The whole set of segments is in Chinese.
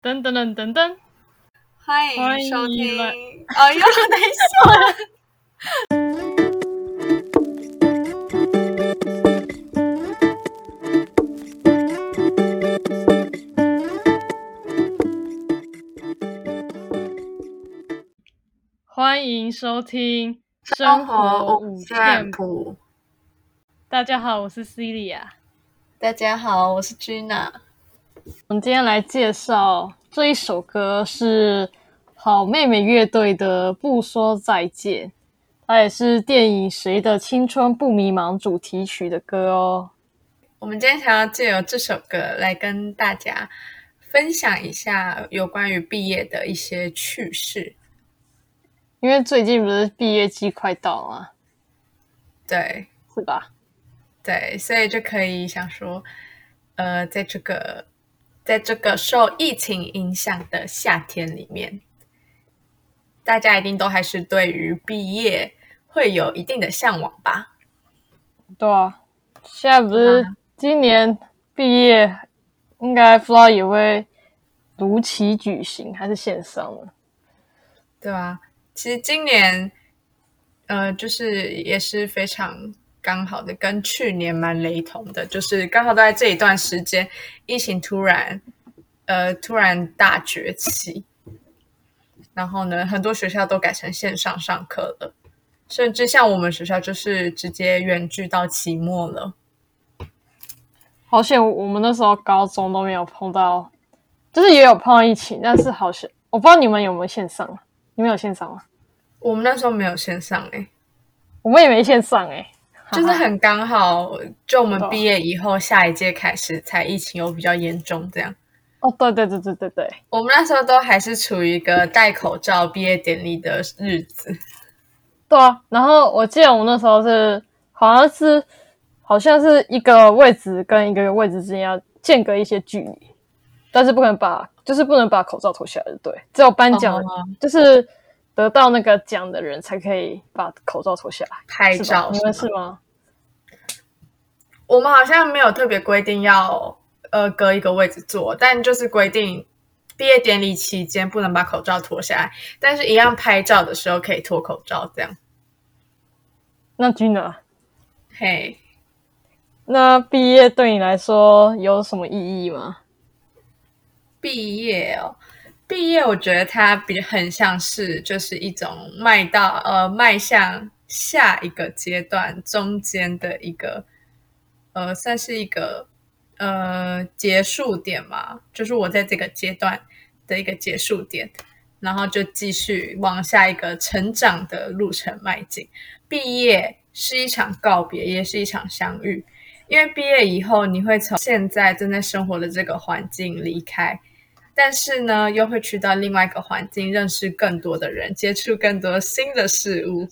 噔噔噔噔噔，欢欢迎收听。迎来哦，又等一下，欢迎收听生活五五线。谱。大家好，我是 Celia。大家好，我是 Gina。我们今天来介绍这一首歌是好妹妹乐队的《不说再见》，它也是电影《谁的青春不迷茫》主题曲的歌哦。我们今天想要借由这首歌来跟大家分享一下有关于毕业的一些趣事。因为最近不是毕业季快到了吗？对是吧？对，所以就可以想说，呃，在这个在这个受疫情影响的夏天里面，大家一定都还是对于毕业会有一定的向往吧？对啊，现在不是嗯今年毕业，应该不知道也会如期举行，还是线上了？对啊，其实今年，呃，就是也是非常刚好的，跟去年蛮雷同的，就是刚好都在这一段时间，疫情突然，呃，突然大崛起，然后呢，很多学校都改成线上上课了，甚至像我们学校就是直接远距到期末了。好险，我们那时候高中都没有碰到，就是也有碰到疫情，但是好险，我不知道你们有没有线上啊？你们有线上吗？我们那时候没有线上诶、我们也没线上哎、就是很刚好，就我们毕业以后，下一届开始才疫情又比较严重这样。哦，对对对对对对，我们那时候都还是处于一个戴口罩毕业典礼的日子，对啊。然后我记得我们那时候是好像是好像是一个位置跟一个位置之间要间隔一些距离，但是不能把就是不能把口罩脱下来，对，只有颁奖就是得到那个奖的人才可以把口罩脱下来。拍照你们是吗？我们好像没有特别规定要呃隔一个位置坐，但就是规定毕业典礼期间不能把口罩脱下来，但是一样拍照的时候可以脱口罩这样。那 Gina，嘿，那毕业对你来说有什么意义吗？毕业哦，毕业我觉得它比很像是就是一种迈到呃迈向下一个阶段中间的一个呃算是一个呃结束点嘛，就是我在这个阶段的一个结束点，然后就继续往下一个成长的路程迈进。毕业是一场告别，也是一场相遇。因为毕业以后，你会从现在正在生活的这个环境离开，但是呢，又会去到另外一个环境，认识更多的人，接触更多新的事物。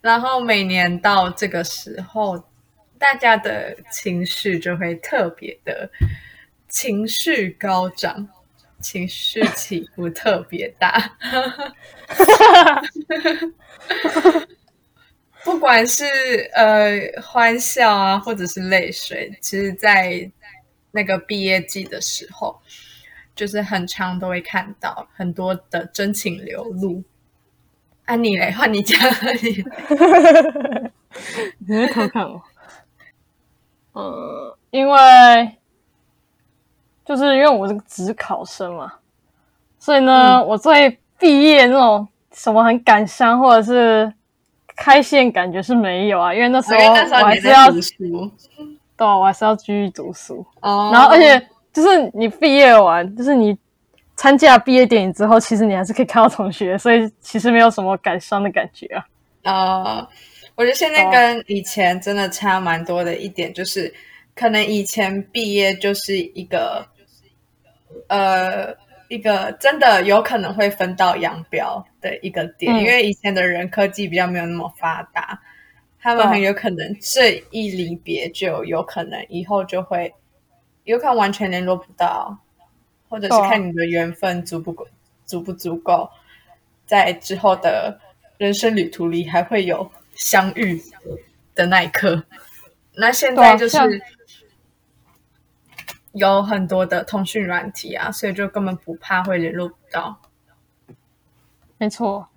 然后每年到这个时候，大家的情绪就会特别的情绪高涨，情绪起伏特别大。不管是呃欢笑啊，或者是泪水，其实，在那个毕业季的时候，就是很常都会看到很多的真情流露。啊，你嘞，换你讲，你 你会偷看我？嗯，因为就是因为我是个职考生嘛，所以呢，我最毕业那种什么很感伤或者是开心感觉是没有啊，因为那时候我还是要读书对啊，我还是要继续读书。哦然后而且就是你毕业完，就是你参加毕业典礼之后，其实你还是可以看到同学，所以其实没有什么感伤的感觉啊。呃，我觉得现在哦跟以前真的差蛮多的一点，就是可能以前毕业就是一个呃一个真的有可能会分道扬镳的一个点，嗯因为以前的人科技比较没有那么发达，他们很有可能这一离别就有可能以后就会有可能完全联络不到，或者是看你的缘分足不够足不足够，在之后的人生旅途里还会有相遇的那一刻。那现在就是，有很多的通讯软体啊，所以就根本不怕会联络不到。没错，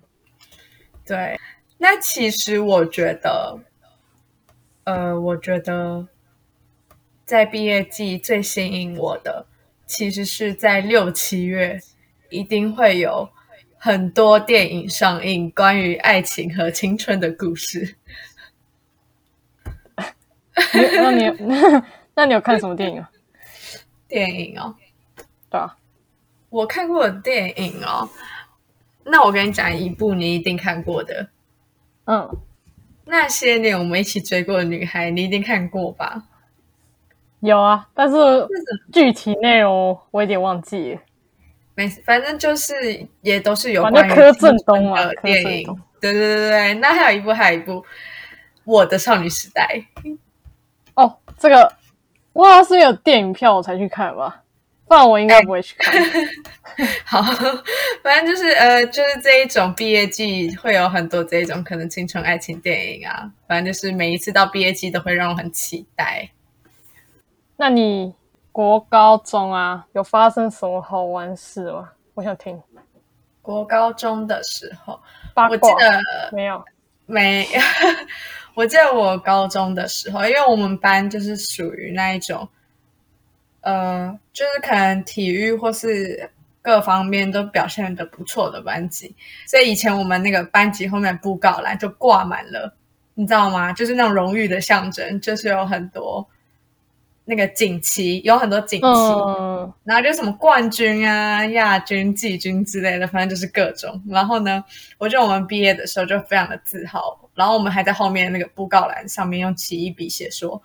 对，那其实我觉得，呃，我觉得在毕业季最吸引我的，其实是在六七月一定会有很多电影上映，关于爱情和青春的故事。那你那 那你有看什么电影啊？电影哦，对啊，我看过的电影哦，那我跟你讲一部你一定看过的，嗯，那些年我们一起追过的女孩，你一定看过吧？有啊，但是具体内容我有点忘记了。没事，反正就是也都是有反关于柯震东的电影对对对对，那还有一部，还有一部《我的少女时代》。哦，这个我好像是有电影票我才去看吧，不然我应该不会去看。好，反正就是呃，就是这一种毕业季会有很多这一种可能青春爱情电影啊，反正就是每一次到毕业季都会让我很期待。那你国高中啊，有发生什么好玩事吗？我想听国高中的时候。我记得没有，没，我记得我高中的时候，因为我们班就是属于那一种，呃，就是可能体育或是各方面都表现的不错的班级，所以以前我们那个班级后面布告栏就挂满了，你知道吗？就是那种荣誉的象征，就是有很多那个锦旗，有很多锦旗，嗯，然后就什么冠军啊、亚军、季军之类的，反正就是各种。然后呢，我觉得我们毕业的时候就非常的自豪，然后我们还在后面那个布告栏上面用奇异笔写说，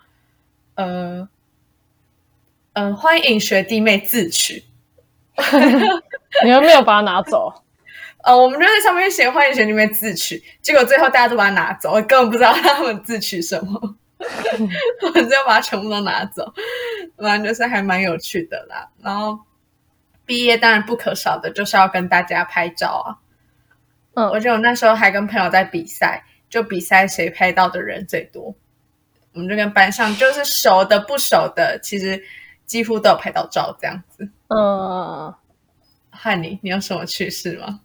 呃，呃，欢迎学弟妹自取。你们没有把它拿走，呃，我们就在上面写欢迎选里面自取，结果最后大家都把它拿走，我根本不知道他们自取什么，我只有把它全部都拿走，反正就是还蛮有趣的啦。然后毕业当然不可少的就是要跟大家拍照啊，嗯。我记得我那时候还跟朋友在比赛，就比赛谁拍到的人最多，我们就跟班上就是熟的不熟的，其实几乎都有拍到照这样子。嗯，汉尼，你有什么趣事吗？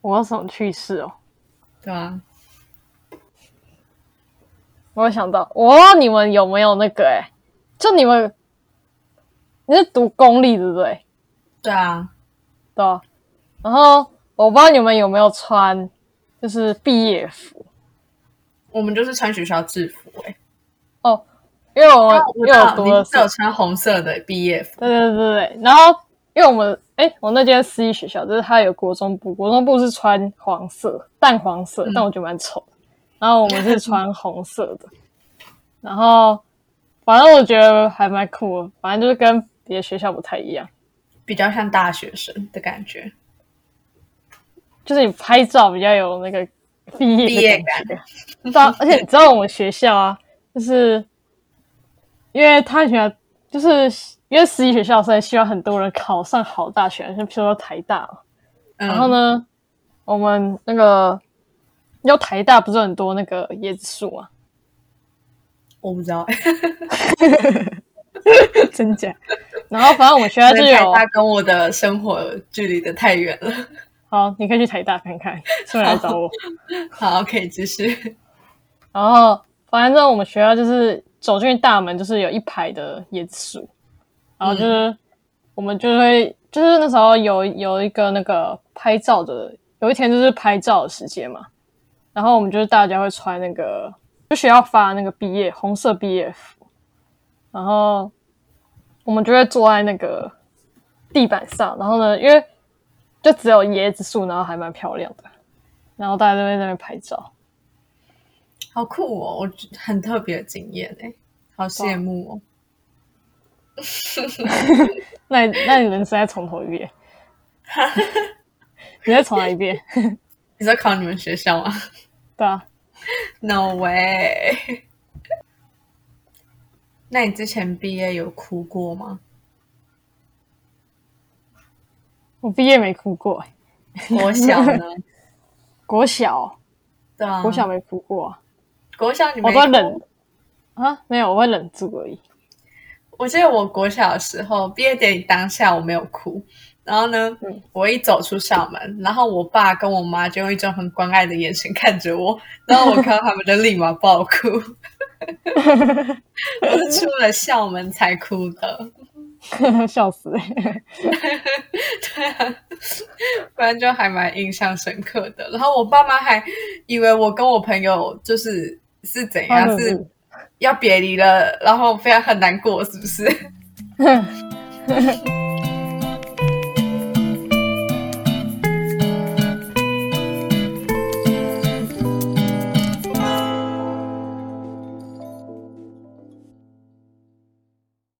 我有什么趣事哦？对啊，我有想到，我不知道你们有没有那个、欸，哎，就你们你是读公立对不对？对啊，对啊、然后我不知道你们有没有穿，就是毕业服我们就是穿学校制服哎、哦，因为我因为我读的是你有穿红色的毕业服，对对对对，然后因为我们哎，我那间私立学校就是它有国中部，国中部是穿黄色、淡黄色，嗯但我觉得蛮丑的。然后我们是穿红色的，然后反正我觉得还蛮酷的，反正就是跟别的学校不太一样，比较像大学生的感觉。就是你拍照比较有那个毕业毕业的感觉。知道，而且你知道我们学校啊，就是因为他喜欢，就是因为私立学校，所以希望很多人考上好大学，像譬如说台大。嗯、然后？呢，我们那个要台大不是很多那个椰子树啊？我不知道，真假？然后反正我们学校就台有，大跟我的生活距离的太远了。好，你可以去台大看看，顺便来找我。好，可以继续。然后反正我们学校就是走进大门，就是有一排的椰子树，然后就是、我们就会就是那时候有有一个那个拍照的，有一天就是拍照的时间嘛，然后我们就是大家会穿那个就学校发那个毕业红色毕业服，然后我们就会坐在那个地板上，然后呢，因为就只有椰子树，然后还蛮漂亮的，然后大家都会在那边拍照。好酷哦，我觉得很特别的经验哎，好羡慕哦。那那你人生再从头一遍，你再重来一遍，你在考你们学校吗对啊，？No way。那你之前毕业有哭过吗？我毕业没哭过、欸，国小呢？国小对啊，国小没哭过啊，国小你我没哭都忍啊，没有，我会忍住而已。我记得我国小的时候毕业典礼当下我没有哭，然后呢，嗯我一走出校门，然后我爸跟我妈就用一种很关爱的眼神看着我，然后我看到他们就立马爆哭。我是出了校门才哭的，笑死、欸！对啊，不然就还蛮印象深刻的。然后我爸妈还以为我跟我朋友就是是怎样，是要别离了，然后非常很难过，是不是？